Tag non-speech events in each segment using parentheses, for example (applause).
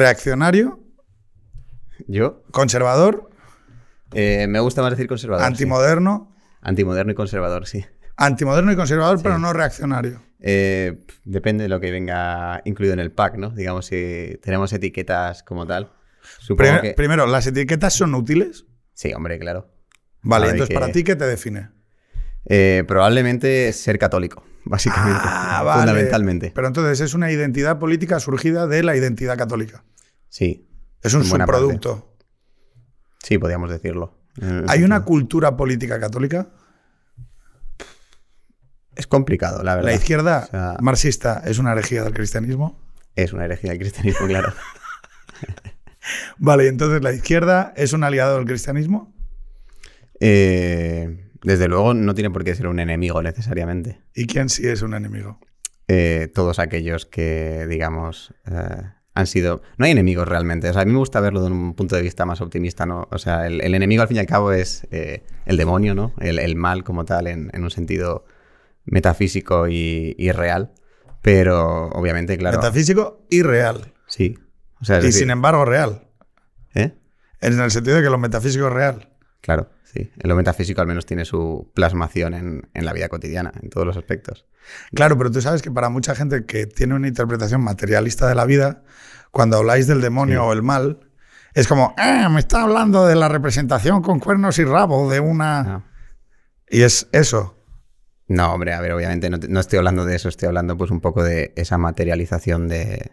reaccionario, Yo conservador, eh, me gusta más decir conservador. sí. antimoderno, Antimoderno y conservador, sí. antimoderno y conservador, pero no reaccionario. Eh, depende de lo que venga incluido en el pack, ¿no? Digamos, si tenemos etiquetas como tal. Que... Primero, ¿las etiquetas son útiles? Sí, hombre, claro. Vale, entonces que- para ti, ¿qué te define? Eh, probablemente ser católico, básicamente. Ah, vale. Fundamentalmente. Pero entonces es una identidad política surgida de la identidad católica. Sí. Es un subproducto. Sí, podríamos decirlo. ¿Hay una cultura política católica? Es complicado, la verdad. La izquierda O sea, marxista es una herejía del cristianismo. es una herejía del cristianismo, claro. (laughs) (laughs) Vale, entonces la izquierda es un aliado del cristianismo. Eh, desde luego no tiene por qué ser un enemigo necesariamente. ¿Y quién sí es un enemigo? Eh, todos aquellos que, digamos, eh, han sido... No hay enemigos realmente. O sea, a mí me gusta verlo de un punto de vista más optimista, ¿no? O sea, el, el enemigo al fin y al cabo es eh, el demonio, ¿no? El, el mal como tal en, en un sentido metafísico y, y real. Pero obviamente, claro... Metafísico y real. Sí. O sea, Y decir- sin embargo real. ¿eh? En el sentido de que lo metafísico es real. Claro, sí. En lo metafísico al menos tiene su plasmación en, en la vida cotidiana, en todos los aspectos. Claro, pero tú sabes que para mucha gente que tiene una interpretación materialista de la vida, cuando habláis del demonio Sí. o el mal, es como, "Ah, me está hablando de la representación con cuernos y rabo de una... Ah. Y es eso. No, hombre, a ver, obviamente no, no estoy hablando de eso, estoy hablando pues un poco de esa materialización de,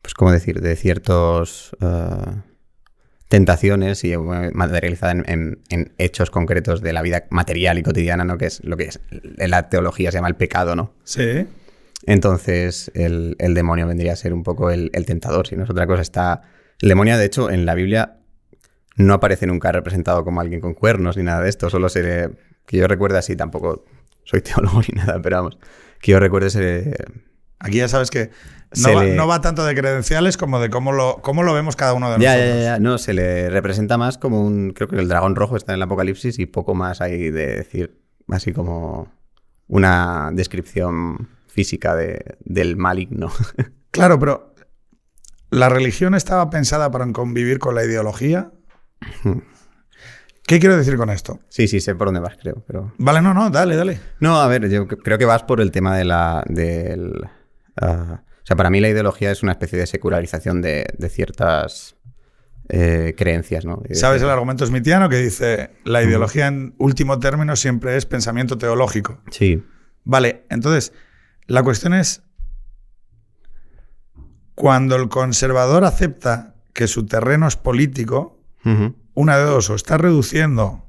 pues cómo decir, de ciertos eh, tentaciones y materializada en, en- en hechos concretos de la vida material y cotidiana, ¿no? Que es lo que es, en la teología se llama el pecado, ¿no? Sí. Entonces el, el demonio vendría a ser un poco el, el tentador, si no es otra cosa. Está, el demonio, de hecho, en la Biblia no aparece nunca representado como alguien con cuernos ni nada de esto, solo se le, que yo recuerde así, tampoco soy (laughs) teólogo ni nada, pero vamos, que yo recuerde se, Aquí ya sabes que no, va, le- no va tanto de credenciales como de cómo lo, cómo lo vemos cada uno de ya, nosotros. ya, ya, no, se le representa más como un, creo que el dragón rojo está en el Apocalipsis y poco más hay de decir, así como una descripción física de, del maligno. (laughs) Claro, pero la religión estaba pensada para convivir con la ideología. ¿Qué quiero decir con esto? sí, sí, sé por dónde vas, creo, pero... Vale, no, no, dale, dale. No, a ver, yo creo que vas por el tema de la. Del, ah, o sea, para mí la ideología es una especie de secularización de, de ciertas eh, creencias, ¿no? ¿Sabes el argumento smithiano que dice la ideología en último término siempre es pensamiento teológico? Sí. Vale, entonces, la cuestión es, cuando el conservador acepta que su terreno es político, Ujú. una de dos, o está reduciendo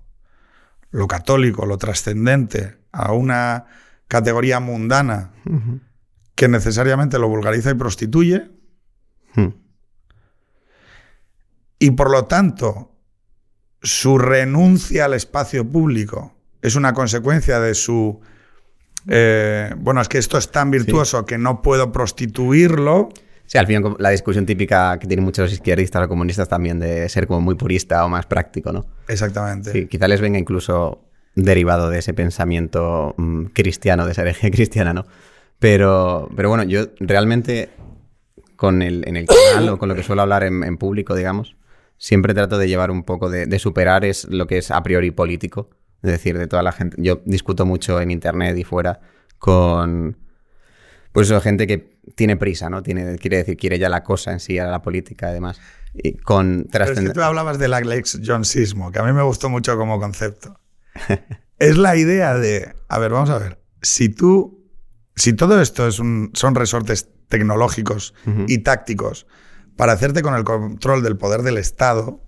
lo católico, lo trascendente, a una categoría mundana Ujú. Que necesariamente lo vulgariza y prostituye, Ujú. y por lo tanto su renuncia al espacio público es una consecuencia de su... eh, bueno, es que esto es tan virtuoso que no puedo prostituirlo. Sí, al fin la discusión típica que tienen muchos izquierdistas o comunistas también de ser como muy purista o más práctico, ¿no? Exactamente. Sí, quizá les venga incluso derivado de ese pensamiento mm, cristiano, de esa herejía (laughs) cristiana, ¿no? Pero, pero bueno, yo realmente con el, en el canal o con lo que suelo hablar en, en público, digamos, siempre trato de llevar un poco de, de superar es lo que es a priori político. Es decir, de toda la gente. Yo discuto mucho en internet y fuera con. Pues eso, gente que tiene prisa, ¿no? Tiene, quiere decir, quiere ya la cosa en sí, a la política y demás. Y con Pero es que tú hablabas del Alex Jonesismo, que a mí me gustó mucho como concepto. (laughs) es la idea de, a ver, vamos a ver, si tú, si todo esto es un, son resortes tecnológicos y tácticos para hacerte con el control del poder del Estado,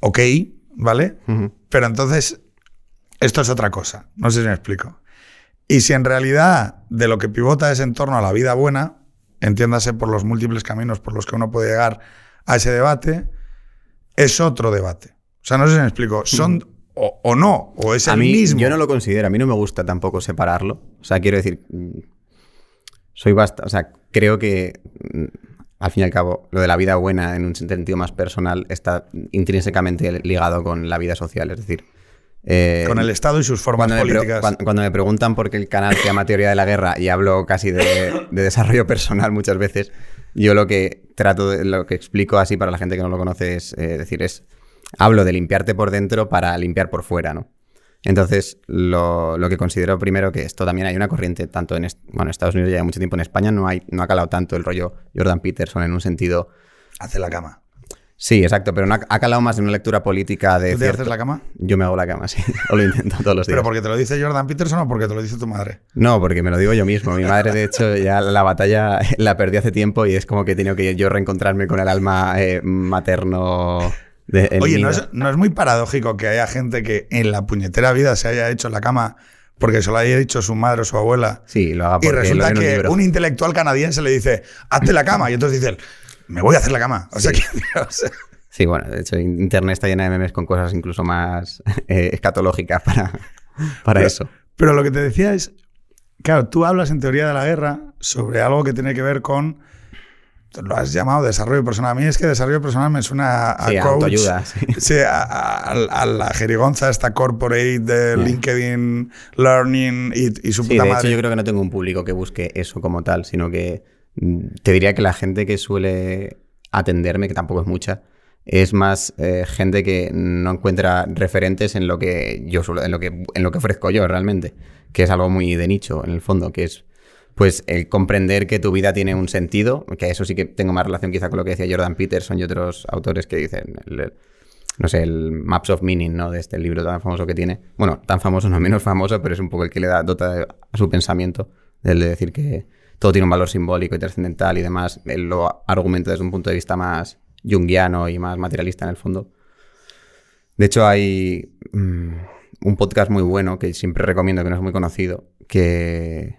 ok, ¿vale? Pero entonces, esto es otra cosa. No sé si me explico. Y si en realidad de lo que pivota es en torno a la vida buena, entiéndase por los múltiples caminos por los que uno puede llegar a ese debate, es otro debate. O sea, no sé si me explico. Son o, o no, o es a el mí, mismo. Yo no lo considero, a mí no me gusta tampoco separarlo. O sea, quiero decir, mm, soy bastante, o sea, creo que mm, al fin y al cabo lo de la vida buena en un sentido más personal está intrínsecamente ligado con la vida social. Es decir, Eh, Con el Estado y sus formas cuando me, pre- políticas. cuan- cuando me preguntan por qué el canal se llama Teoría de la Guerra y hablo casi de, de desarrollo personal muchas veces, yo lo que trato, de, lo que explico así para la gente que no lo conoce es eh, decir, es, hablo de limpiarte por dentro para limpiar por fuera, ¿no? Entonces, lo, lo que considero primero que esto también hay una corriente, tanto en bueno, Estados Unidos ya hay mucho tiempo, en España no, hay, no ha calado tanto el rollo Jordan Peterson en un sentido... Hace la cama. Sí, exacto, pero no ha, ha calado más en una lectura política de... ¿Tú te cierto- haces la cama? Yo me hago la cama, sí, (laughs) o lo intento todos los días. ¿Pero porque te lo dice Jordan Peterson o porque te lo dice tu madre? No, porque me lo digo yo mismo. Mi madre, de hecho, ya la batalla (laughs) la perdí hace tiempo y es como que he tenido que yo reencontrarme con el alma eh, materno. De, Oye. ¿no es, no es muy paradójico que haya gente que en la puñetera vida se haya hecho la cama porque se lo haya dicho su madre o su abuela? Sí, lo haga Y resulta lo un que un intelectual canadiense le dice, hazte la cama. Y entonces dice, él, me voy a hacer la cama. O sea, que, (laughs) o sea, Sí, bueno, de hecho, Internet está llena de memes con cosas incluso más (laughs) eh, escatológicas para, para Pero- eso. Pero lo que te decía es, claro, tú hablas en teoría de la guerra sobre algo que tiene que ver con, lo has llamado desarrollo personal. A mí es que desarrollo personal me suena a, Sí, coach, autoayuda, (laughs) sí. sí, a, a- a la jerigonza esta corporate de LinkedIn Learning y, y su Sí, puta de madre. hecho, yo creo que no tengo un público que busque eso como tal, sino que mm, te diría que la gente que suele atenderme, que tampoco es mucha, es más eh, gente que no encuentra referentes en lo que yo suelo- en lo que en lo que ofrezco yo realmente, que es algo muy de nicho en el fondo, que es pues el comprender que tu vida tiene un sentido, que eso sí que tengo más relación quizá con lo que decía Jordan Peterson y otros autores que dicen el- no sé, el Maps of Meaning, ¿no? De este libro tan famoso que tiene. Bueno, tan famoso, no menos famoso, pero es un poco el que le da dota a su pensamiento, del de decir que todo tiene un valor simbólico y trascendental y demás. Él lo argumenta desde un punto de vista más junguiano y más materialista en el fondo. De hecho, hay mm, un podcast muy bueno que siempre recomiendo, que no es muy conocido, que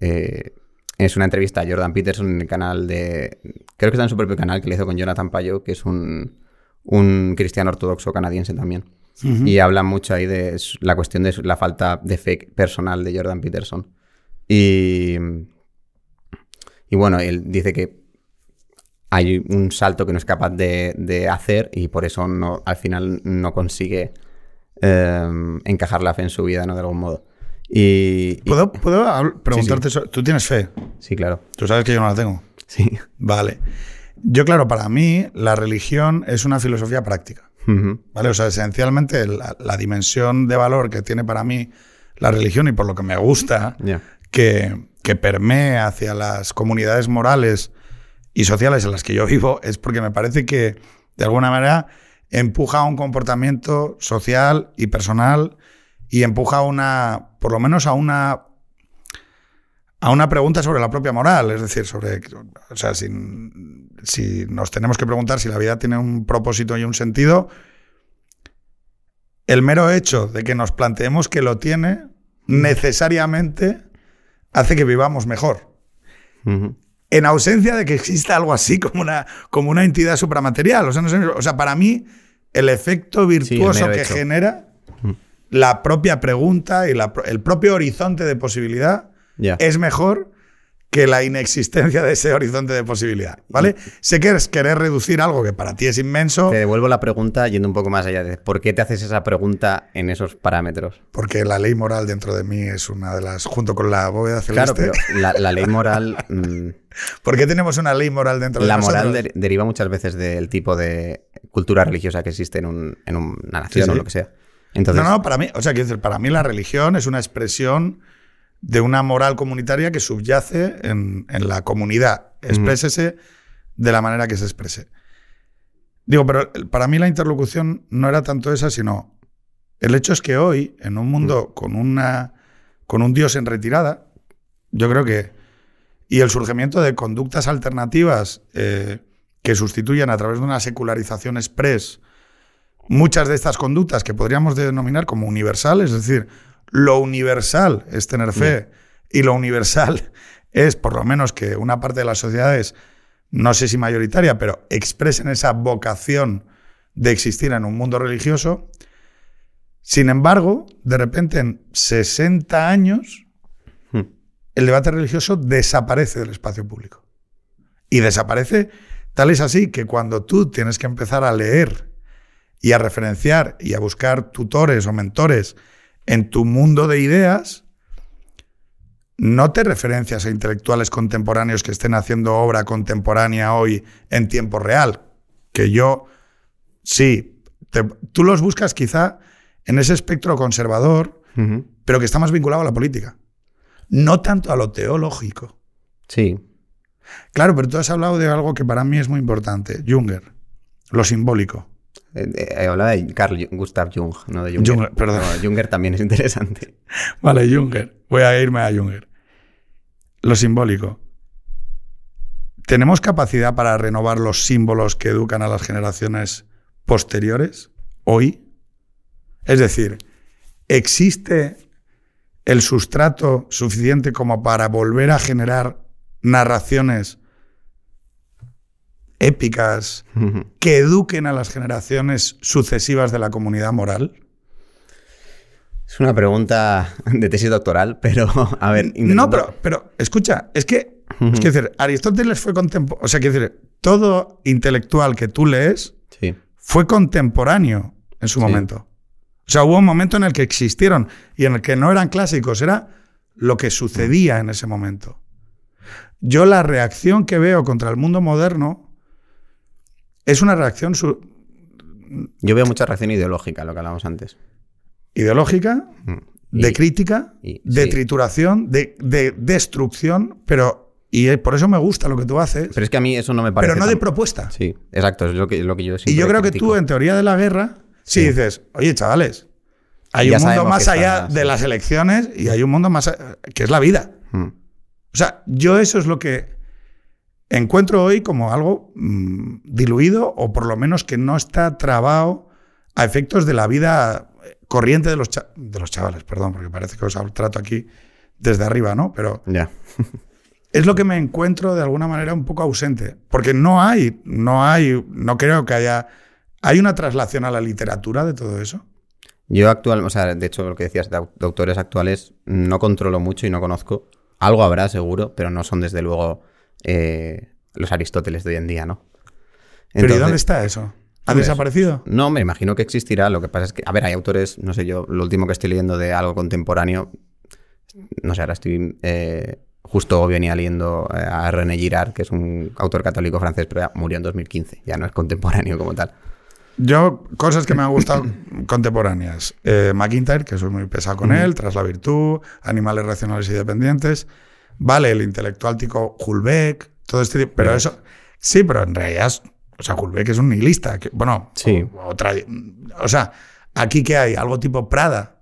eh, es una entrevista a Jordan Peterson en el canal de... Creo que está en su propio canal, que le hizo con Jonathan Payo, que es un, un cristiano ortodoxo canadiense también. Y habla mucho ahí de la cuestión de la falta de fe personal de Jordan Peterson. Y, y bueno, él dice que hay un salto que no es capaz de, de hacer y por eso no, al final no consigue eh, encajar la fe en su vida, ¿no? De algún modo. Y, y- ¿Puedo, preguntarte eso? ¿Tú tienes fe? Sí, claro. Tú sabes que yo no la tengo. Sí. Vale. Yo, claro, para mí la religión es una filosofía práctica. ¿Vale? O sea, esencialmente la, la dimensión de valor que tiene para mí la religión y por lo que me gusta que, que permee hacia las comunidades morales y sociales en las que yo vivo es porque me parece que, de alguna manera, empuja a un comportamiento social y personal y empuja a una, por lo menos a una, a una pregunta sobre la propia moral. Es decir, sobre, o sea, si, si nos tenemos que preguntar si la vida tiene un propósito y un sentido, el mero hecho de que nos planteemos que lo tiene necesariamente hace que vivamos mejor. En ausencia de que exista algo así como una, como una entidad supramaterial. O sea, no sé, o sea, para mí, el efecto virtuoso que hecho. genera la propia pregunta y la el propio horizonte de posibilidad es mejor que la inexistencia de ese horizonte de posibilidad. ¿Vale? Sé que es querer reducir algo que para ti es inmenso, Te devuelvo la pregunta yendo un poco más allá de por qué te haces esa pregunta en esos parámetros. porque la ley moral dentro de mí es una de las, junto con la bóveda Claro, celeste. pero la, la ley moral, (laughs) mm, ¿Por qué tenemos una ley moral dentro la de nosotros? moral de- deriva muchas veces del tipo de cultura religiosa que existe en, un- en una nación Sí, o lo que sea. Entonces, no, no, para mí, o sea, quiero decir, para mí la religión es una expresión de una moral comunitaria que subyace en, en la comunidad. Exprésese de la manera que se exprese. Digo, pero para mí la interlocución no era tanto esa, sino el hecho es que hoy, en un mundo con, una, con un Dios en retirada, yo creo que. Y el surgimiento de conductas alternativas eh, que sustituyan a través de una secularización express muchas de estas conductas que podríamos denominar como universales, es decir, lo universal es tener fe y lo universal (laughs) es por lo menos que una parte de las sociedades, no sé si mayoritaria, pero expresen esa vocación de existir en un mundo religioso. Sin embargo, de repente en 60 años, hmm, el debate religioso desaparece del espacio público. Y desaparece tal es así que cuando tú tienes que empezar a leer y a referenciar y a buscar tutores o mentores en tu mundo de ideas, no te referencias a intelectuales contemporáneos que estén haciendo obra contemporánea hoy en tiempo real. Que yo, sí, tú los buscas quizá en ese espectro conservador, pero que está más vinculado a la política. No tanto a lo teológico. Sí. Claro, pero tú has hablado de algo que para mí es muy importante, Junger, lo simbólico. Eh, eh, hablado de Carl Gustav Jung, no de Junger. perdón. Junger también es interesante. (laughs) Vale, Junger. Voy a irme a Junger. Lo simbólico. ¿Tenemos capacidad para renovar los símbolos que educan a las generaciones posteriores hoy? Es decir, ¿existe el sustrato suficiente como para volver a generar narraciones épicas que eduquen a las generaciones sucesivas de la comunidad moral? Es una pregunta de tesis doctoral, pero a ver. No, pero, pero escucha, es que, es decir, Aristóteles fue contemporáneo. O sea, quiero decir, todo intelectual que tú lees fue contemporáneo en su momento. O sea, hubo un momento en el que existieron y en el que no eran clásicos, era lo que sucedía en ese momento. Yo la reacción que veo contra el mundo moderno es una reacción... Yo veo mucha reacción ideológica, lo que hablamos antes. Ideológica, mm. de crítica, de trituración, de, destrucción, pero... Y por eso me gusta lo que tú haces. Pero es que a mí eso no me parece... Pero no de propuesta. Sí, exacto, es lo que, lo que yo Y yo creo que tú, en teoría de la guerra, sí, dices, oye, chavales, hay un mundo más allá de las elecciones y hay un mundo más... que es la vida. Mm. O sea, yo eso es lo que encuentro hoy como algo mm, diluido o por lo menos que no está trabado a efectos de la vida corriente de los, de los chavales, perdón, porque parece que os trato aquí desde arriba, ¿no? Pero ya. (laughs) es lo que me encuentro de alguna manera un poco ausente, porque no hay, no hay, no creo que haya, hay una traslación a la literatura de todo eso. Yo actual, o sea, de hecho lo que decías de autores actuales no controlo mucho y no conozco. Algo habrá seguro, pero no son desde luego eh, los Aristóteles de hoy en día, ¿no? ¿Pero y dónde está eso? ¿Ha desaparecido? No, me imagino que existirá. Lo que pasa es que, a ver, hay autores, no sé yo, lo último que estoy leyendo de algo contemporáneo, no sé, ahora estoy, eh, justo venía leyendo eh, a René Girard, que es un autor católico francés, pero ya murió en 2015, ya no es contemporáneo como tal. Yo, cosas que me han gustado (coughs) contemporáneas. Eh, McIntyre, que soy muy pesado con él, Tras la virtud, Animales racionales y dependientes. Vale, el intelectual tico Hulbeck, todo este tipo. Pero eso, sí, pero en realidad, o sea, Hulbeck es un nihilista. Que, bueno, sí. otra, o sea, aquí que hay algo tipo Prada,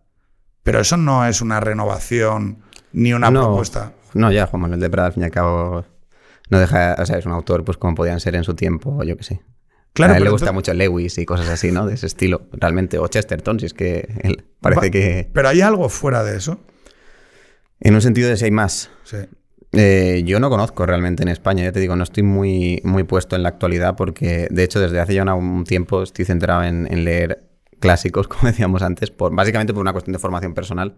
pero eso no es una renovación ni una propuesta. No, ya, Juan Manuel de Prada, al fin y al cabo, no deja, o sea, es un autor, pues como podían ser en su tiempo, yo qué sé. Claro, a él le gusta mucho Lewis y cosas así, ¿no? De ese estilo, realmente. O Chesterton, si es que él parece que... Pero hay algo fuera de eso. En un sentido de si hay más. Sí. Eh, yo no conozco realmente en España, ya te digo, no estoy muy, muy puesto en la actualidad porque, de hecho, desde hace ya un tiempo estoy centrado en, leer clásicos, (laughs) como decíamos antes, por, básicamente por una cuestión de formación personal.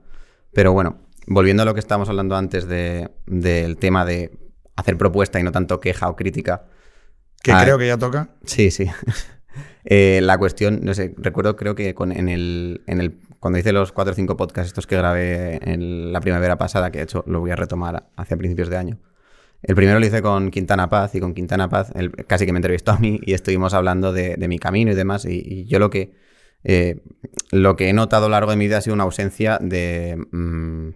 Pero bueno, volviendo a lo que estábamos hablando antes del tema de hacer propuesta y no tanto queja o crítica, que ah, creo que ya toca. Sí, sí. (laughs) Eh, la cuestión, no sé, recuerdo creo que en, el, en el cuando hice los cuatro o cinco podcasts estos que grabé en la primavera pasada, que de hecho lo voy a retomar hacia principios de año. El primero lo hice con Quintana Paz y con Quintana Paz casi que me entrevistó a mí y estuvimos hablando de, mi camino y demás. Y, yo lo que, eh, lo que he notado a lo largo de mi vida ha sido una ausencia de, mm,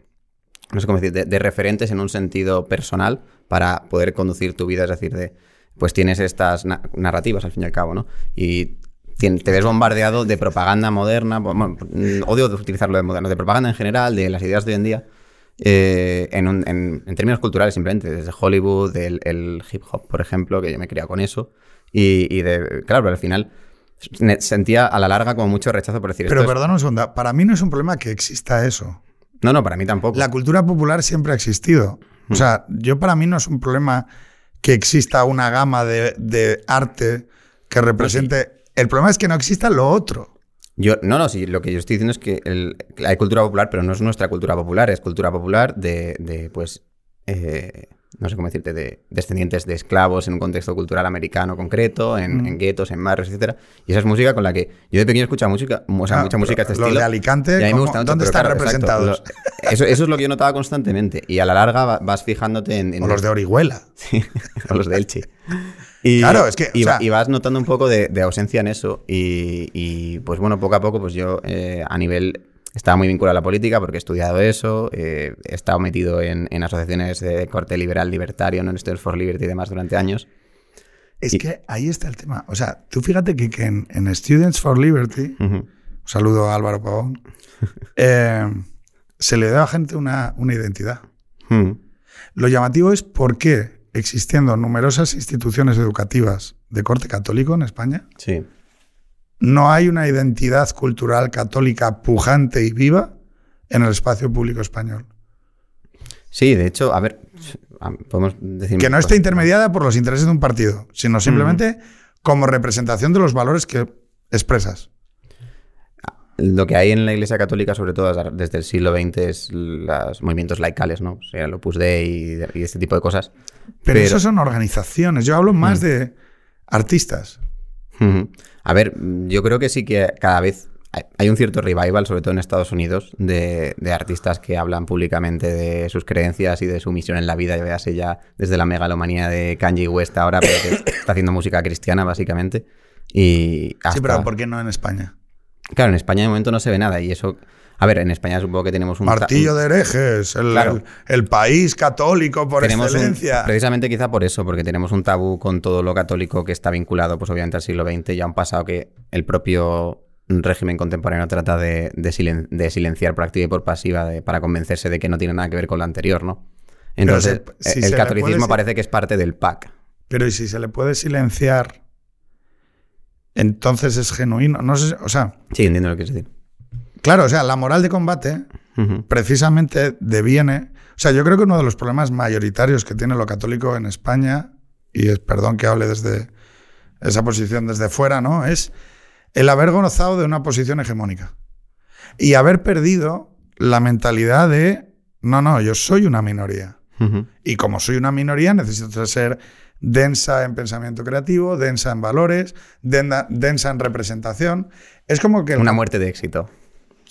no sé cómo decir, de referentes en un sentido personal para poder conducir tu vida, es decir, de pues tienes estas narrativas al fin y al cabo, ¿no? Y te ves bombardeado de propaganda moderna, bueno, odio utilizarlo de moderno, de propaganda en general, de las ideas de hoy en día, eh, en, términos culturales simplemente, desde Hollywood, del el hip hop, por ejemplo, que yo me criado con eso, y, de, claro, pero al final sentía a la larga como mucho rechazo por decir Pero perdón un segundo, para mí no es un problema que exista eso. No, no, para mí tampoco. La cultura popular siempre ha existido. O mm. sea, yo para mí no es un problema que exista una gama de, arte que represente. El problema es que no exista lo otro. Yo, no, no, sí, lo que yo estoy diciendo es que hay cultura popular, pero no es nuestra cultura popular, es cultura popular de, pues, eh, no sé cómo decirte, de descendientes de esclavos en un contexto cultural americano concreto, en, Mm. en guetos, en barrios, etcétera. Y esa es música con la que yo de pequeño escuchaba música, o sea, Ah, mucha música de este los estilo. de Alicante, y a mí me ¿cómo- gusta mucho, dónde están claro, exacto, representados? lo- eso, eso es lo que yo notaba constantemente. Y a la larga va- vas fijándote en... en- O los de Orihuela. (laughs) Sí, o los de Elche. Y, Claro, es que, Y, va- sea- y vas notando un poco de, de ausencia en eso. Y, y, pues bueno, poco a poco, pues yo eh, a nivel. Estaba muy vinculado a la política porque he estudiado eso, eh, he estado metido en, en asociaciones de corte liberal, libertario, non Students for Liberty y demás durante años. Es Y- que ahí está el tema. O sea, tú fíjate que, que en, en Students for Liberty, un saludo a Álvaro Pavón, (laughs) eh, se le da a gente una, una identidad. Mm. Lo llamativo es por qué, existiendo numerosas instituciones educativas de corte católico en España, Sí. No hay una identidad cultural católica pujante y viva en el espacio público español. Sí, de hecho, a ver, a- podemos decir. Que no esté intermediada por los intereses de un partido, sino simplemente como representación de los valores que expresas. Lo que hay en la Iglesia Católica, sobre todo desde el siglo XX, es los movimientos laicales, ¿no? O sea, el Opus Dei y, y este tipo de cosas. Pero, eso son organizaciones. Yo hablo más de artistas. A ver, yo creo que sí que cada vez hay- un cierto revival, sobre todo en Estados Unidos, de, de artistas que hablan públicamente de sus creencias y de su misión en la vida, ya véase ya desde la megalomanía de Kanye West ahora, pero que (coughs) está haciendo música cristiana, básicamente. Y hasta... Sí, pero ¿por qué no en España? Claro, en España de momento no se ve nada y eso... A ver, en España supongo que tenemos un... Martillo de herejes, el, Claro. el- el país católico por tenemos un- excelencia. precisamente quizá por eso, porque tenemos un tabú con todo lo católico que está vinculado, pues obviamente al siglo XX y a un pasado que el propio régimen contemporáneo trata de, de silen- de silenciar por activa y por pasiva de- para convencerse de que no tiene nada que ver con lo anterior, ¿no? Entonces, se- si el catolicismo puede- parece que es parte del PAC. Pero ¿y si se le puede silenciar? Entonces es genuino. No sé, o sea, Sí, entiendo lo que quieres decir. Claro, o sea, la moral de combate precisamente deviene. O sea, yo creo que uno de los problemas mayoritarios que tiene lo católico en España, y es perdón que hable desde esa posición desde fuera, ¿no? Es el haber gozado de una posición hegemónica. Y haber perdido la mentalidad de no, no, yo soy una minoría. Y como soy una minoría, necesito ser densa en pensamiento creativo, densa en valores, densa, en representación. Es como que... Una muerte de éxito,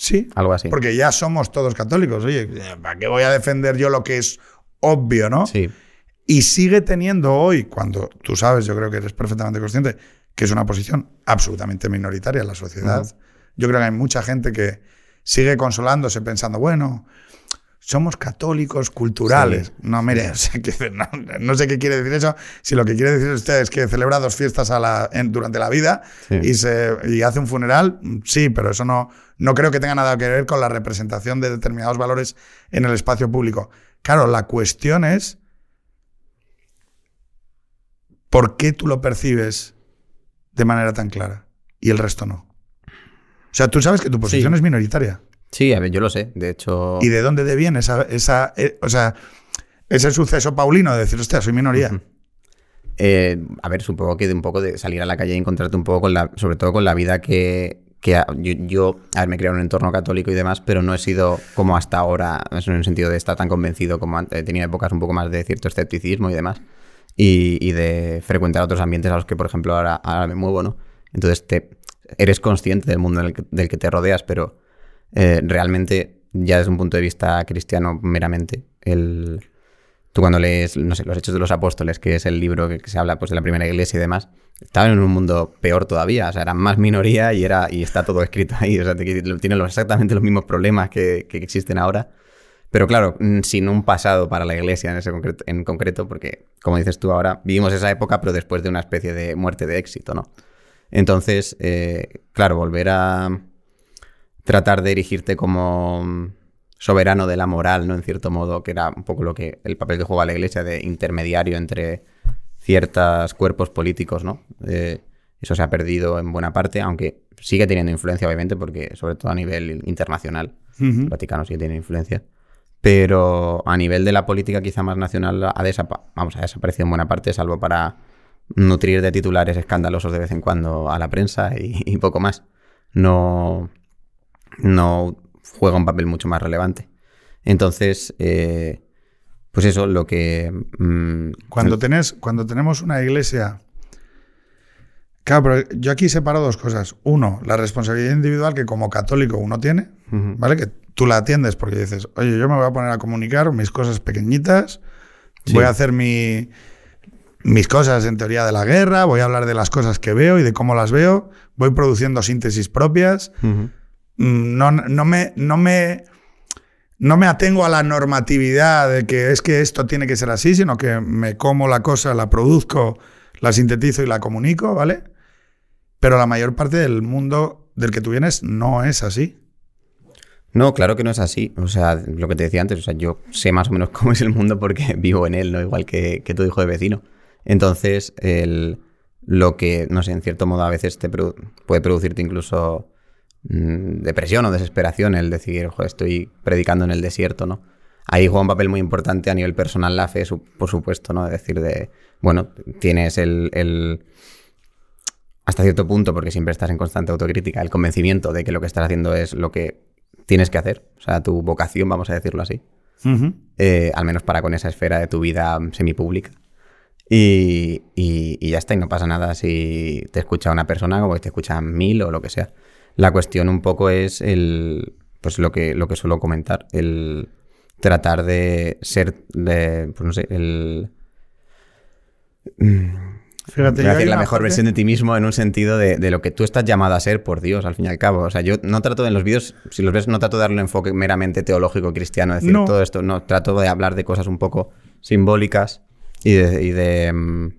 Sí, algo así. porque ya somos todos católicos. Oye, ¿para qué voy a defender yo lo que es obvio, no? Sí. Y sigue teniendo hoy, cuando tú sabes, yo creo que eres perfectamente consciente, que es una posición absolutamente minoritaria en la sociedad. Yo creo que hay mucha gente que sigue consolándose pensando, bueno, somos católicos culturales. Sí. No, mire, o sea, (laughs) que no, no sé qué quiere decir eso. Si lo que quiere decir usted es que celebra dos fiestas a la- en- durante la vida Sí. y, se, y hace un funeral, sí, pero eso no, no creo que tenga nada que ver con la representación de determinados valores en el espacio público. Claro, la cuestión es por qué tú lo percibes de manera tan clara y el resto no. O sea, tú sabes que tu posición Sí. es minoritaria. Sí, a ver, yo lo sé. De hecho... ¿Y de dónde te viene esa, esa eh, o sea, ese suceso paulino de decir, hostia, soy minoría? Eh, a ver, supongo que de un poco de salir a la calle y encontrarte un poco con la, sobre todo con la vida que, que yo, yo, a ver, me he criado en un entorno católico y demás, pero no he sido como hasta ahora, en el sentido de estar tan convencido como antes. He tenido épocas un poco más de cierto escepticismo y demás, y, y de frecuentar otros ambientes a los que, por ejemplo, ahora, ahora me muevo, ¿no? Entonces te, eres consciente del mundo del que, del que te rodeas, pero eh, realmente, ya desde un punto de vista cristiano meramente, el, Tú cuando lees, no sé, Los Hechos de los Apóstoles, que es el libro que, que se habla pues, de la primera iglesia y demás, estaban en un mundo peor todavía, o sea, eran más minoría y, era, y está todo escrito ahí, o sea, tienen exactamente los mismos problemas que, que existen ahora. Pero claro, mm, sin un pasado para la iglesia en, ese concreto, en concreto, porque como dices tú ahora, vivimos esa época, pero después de una especie de muerte de éxito, ¿no? Entonces, eh, claro, volver a tratar de erigirte como mm, soberano de la moral, ¿no? En cierto modo, que era un poco lo que el papel que juega la iglesia de intermediario entre ciertos cuerpos políticos, ¿no? Eh, eso se ha perdido en buena parte, aunque sigue teniendo influencia, obviamente, porque sobre todo a nivel internacional, el Vaticano sigue teniendo influencia. Pero a nivel de la política quizá más nacional ha, desapa- vamos, ha desaparecido en buena parte, salvo para nutrir de titulares escandalosos de vez en cuando a la prensa y, y poco más. No, no juega un papel mucho más relevante. Entonces, eh, pues eso, lo que... mm, Cuando, tenés, cuando tenemos una iglesia... Claro, pero yo aquí separo dos cosas. Uno, la responsabilidad individual que como católico uno tiene. ¿vale? Que tú la atiendes porque dices, oye, yo me voy a poner a comunicar mis cosas pequeñitas, Sí. voy a hacer mi, mis cosas en teoría de la guerra, voy a hablar de las cosas que veo y de cómo las veo, voy produciendo síntesis propias, no, no, me, no, me, no me atengo a la normatividad de que es que esto tiene que ser así, sino que me como la cosa, la produzco, la sintetizo y la comunico, ¿vale? Pero la mayor parte del mundo del que tú vienes no es así. No, claro que no es así. O sea, lo que te decía antes, o sea, yo sé más o menos (laughs) cómo es el mundo porque (laughs) vivo en él, ¿no? Igual que, que tu hijo de vecino. Entonces, el, lo que, no sé, en cierto modo a veces te puede producirte incluso depresión o desesperación el decir, "Joder, estoy predicando en el desierto, ¿no? Ahí juega un papel muy importante a nivel personal la fe, por supuesto, ¿no? Es decir, de, bueno, tienes el, el- hasta cierto punto, porque siempre estás en constante autocrítica, el convencimiento de que lo que estás haciendo es lo que tienes que hacer, o sea, tu vocación, vamos a decirlo así, eh, al menos para con esa esfera de tu vida semipública. Y, y, y ya está, y no pasa nada si te escucha una persona como que te escuchan mil o lo que sea. La cuestión un poco es el, pues lo que, lo que suelo comentar, el tratar de ser, de, pues no sé, el... Fíjate, hay decir la mejor parte- versión de ti mismo en un sentido de, de lo que tú estás llamado a ser por Dios, al fin y al cabo. O sea, yo no trato en los vídeos, si los ves, no trato de darle un enfoque meramente teológico cristiano, decir No. todo esto. No, trato de hablar de cosas un poco simbólicas y de. y de, mm,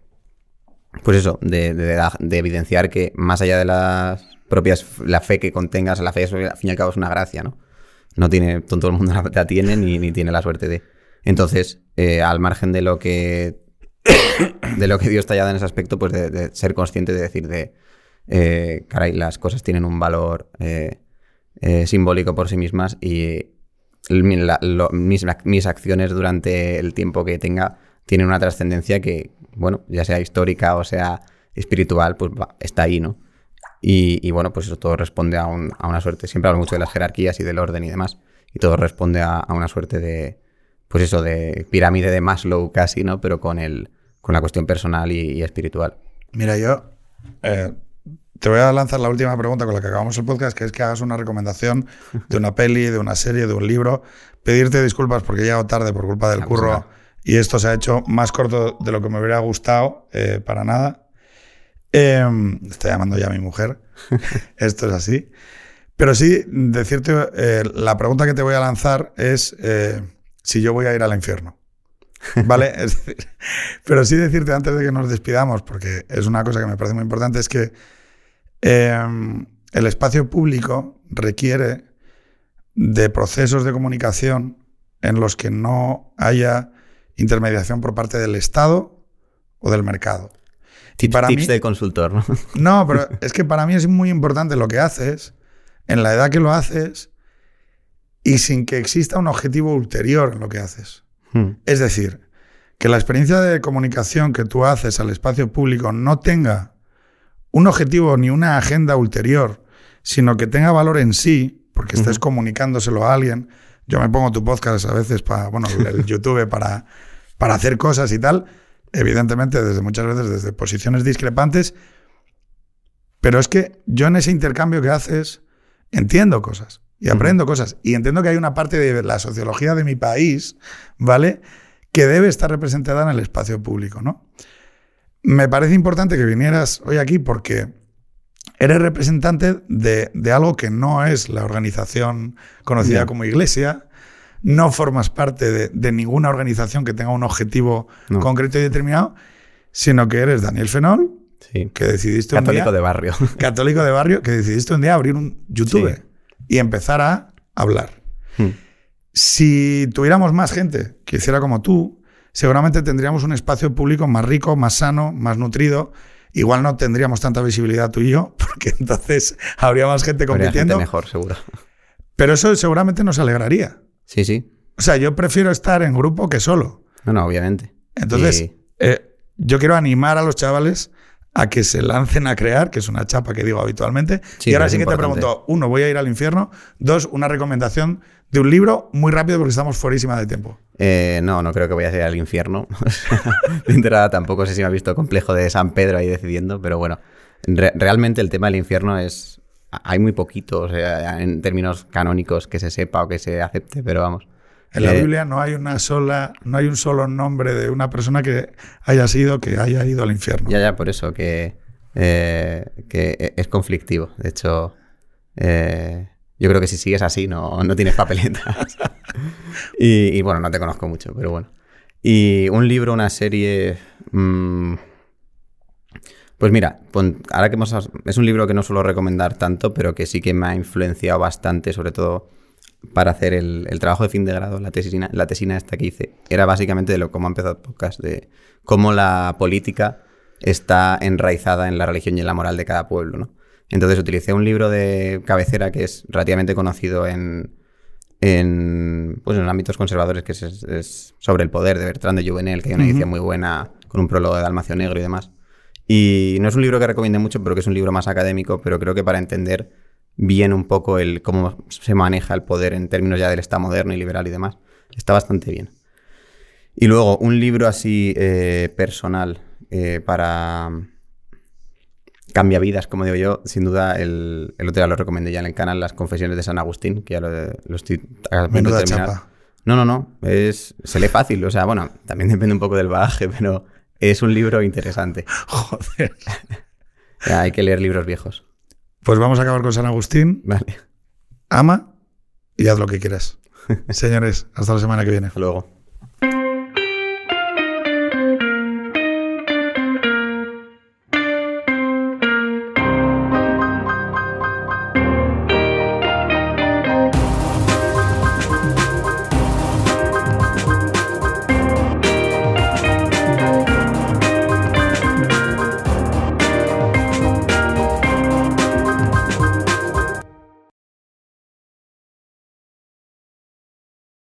pues eso, de, de- de evidenciar que más allá de las propias. la fe que contengas, la fe, al fin y al cabo, es una gracia, ¿no? No tiene. Todo el mundo (laughs) la, tiene ni, tiene la suerte de. Entonces, eh, al margen de lo que (coughs) de lo que Dios dado en ese aspecto, pues de, ser consciente de decir de, eh, caray, las cosas tienen un valor eh, eh, simbólico por sí mismas y mis, mis acciones durante el tiempo que tenga tienen una trascendencia que, bueno, ya sea histórica o sea espiritual, pues está ahí, ¿no? Y, y, bueno, pues eso todo responde a, un- a una suerte. Siempre hablo mucho de las jerarquías y del orden y demás. Y todo responde a, a una suerte de, pues eso, de pirámide de Maslow casi, ¿no? Pero con, el, con la cuestión personal y, y espiritual. Mira, yo eh, te voy a lanzar la última pregunta con la que acabamos el podcast, que es que hagas una recomendación (laughs) de una peli, de una serie, de un libro. Pedirte disculpas porque he llegado tarde por culpa del curro y esto se ha hecho más corto de lo que me hubiera gustado, eh, para nada. Eh, estoy llamando ya a mi mujer. (laughs) esto es así. Pero sí, decirte, eh, la pregunta que te voy a lanzar es eh, si yo voy a ir al infierno. ¿Vale? (laughs) Es decir, pero sí decirte antes de que nos despidamos, porque es una cosa que me parece muy importante, es que eh, el espacio público requiere de procesos de comunicación en los que no haya intermediación por parte del Estado o del mercado. Tips, para tips mí- del consultor, ¿no? (laughs) No, pero es que para mí es muy importante lo que haces, en la edad que lo haces, y sin que exista un objetivo ulterior en lo que haces. Hmm. Es decir, que la experiencia de comunicación que tú haces al espacio público no tenga un objetivo ni una agenda ulterior, sino que tenga valor en sí, porque estés comunicándoselo a alguien. Yo me pongo tu podcast a veces para, bueno, el (laughs) YouTube para, para hacer cosas y tal, evidentemente desde muchas veces desde posiciones discrepantes, pero es que yo en ese intercambio que haces entiendo cosas y aprendo cosas y entiendo que hay una parte de la sociología de mi país, ¿vale? Que debe estar representada en el espacio público, ¿no? Me parece importante que vinieras hoy aquí porque eres representante de, de algo que no es la organización conocida como iglesia, no formas parte de, de ninguna organización que tenga un objetivo No. concreto y determinado, sino que eres Daniel Fenol, Sí. que decidiste un Católico día, de barrio. (laughs) católico de barrio, que decidiste un día abrir un YouTube Sí. y empezar a hablar. Hmm. Si tuviéramos más gente que hiciera como tú, seguramente tendríamos un espacio público más rico, más sano, más nutrido. Igual no tendríamos tanta visibilidad tú y yo, (laughs) porque entonces habría más gente Habría gente compitiendo. mejor, seguro. Pero eso seguramente nos alegraría. Sí, sí. O sea, yo prefiero estar en grupo que solo. No, no, obviamente. Entonces, Y- eh, yo quiero animar a los chavales a que se lancen a crear, que es una chapa que digo habitualmente. Sí, y ahora sí que importante. te pregunto, uno, voy a ir al infierno. Dos, una recomendación de un libro muy rápido porque estamos fuerísima de tiempo. Eh, no, no creo que vaya a ir al infierno. (laughs) de entrada tampoco sé si me ha visto complejo de San Pedro ahí decidiendo, pero bueno, re- realmente el tema del infierno es... Hay muy poquito, o sea, en términos canónicos que se sepa o que se acepte, pero vamos. En la Eh, Biblia no hay una sola, no hay un solo nombre de una persona que haya sido, que haya ido al infierno. Ya, ya, por eso, que, eh, que es conflictivo. De hecho, eh, yo creo que si sigues así no, no tienes papeletas. (laughs) y, y, bueno, no te conozco mucho, pero bueno. Y un libro, una serie... mm, pues mira, ahora que hemos... Es un libro que no suelo recomendar tanto, pero que sí que me ha influenciado bastante, sobre todo para hacer el, el trabajo de fin de grado, la tesina, la tesina esta que hice, era básicamente de lo cómo ha empezado el podcast, de cómo la política está enraizada en la religión y en la moral de cada pueblo, ¿no? Entonces utilicé un libro de cabecera que es relativamente conocido en, en, pues en ámbitos conservadores, que es, es sobre el poder de Bertrand de Juvenel, que hay una edición muy buena con un prólogo de Dalmacio Negro y demás. Y no es un libro que recomiende mucho, pero que es un libro más académico, pero creo que para entender bien un poco el cómo se maneja el poder en términos ya del Estado moderno y liberal y demás, está bastante bien. Y luego, un libro así eh, personal eh, para cambia vidas, como digo yo, sin duda, el, el otro día lo recomendé ya en el canal, Las Confesiones de San Agustín, que ya lo, lo estoy a punto de Menuda terminar. chapa. No, no, no, es, se lee fácil, o sea, bueno, también (laughs) depende un poco del bagaje, pero es un libro interesante. (laughs) Joder. (laughs) Hay que leer libros viejos. Pues vamos a acabar con San Agustín. Vale, Ama y haz lo que quieras. (laughs) Señores, hasta la semana que viene. hasta luego.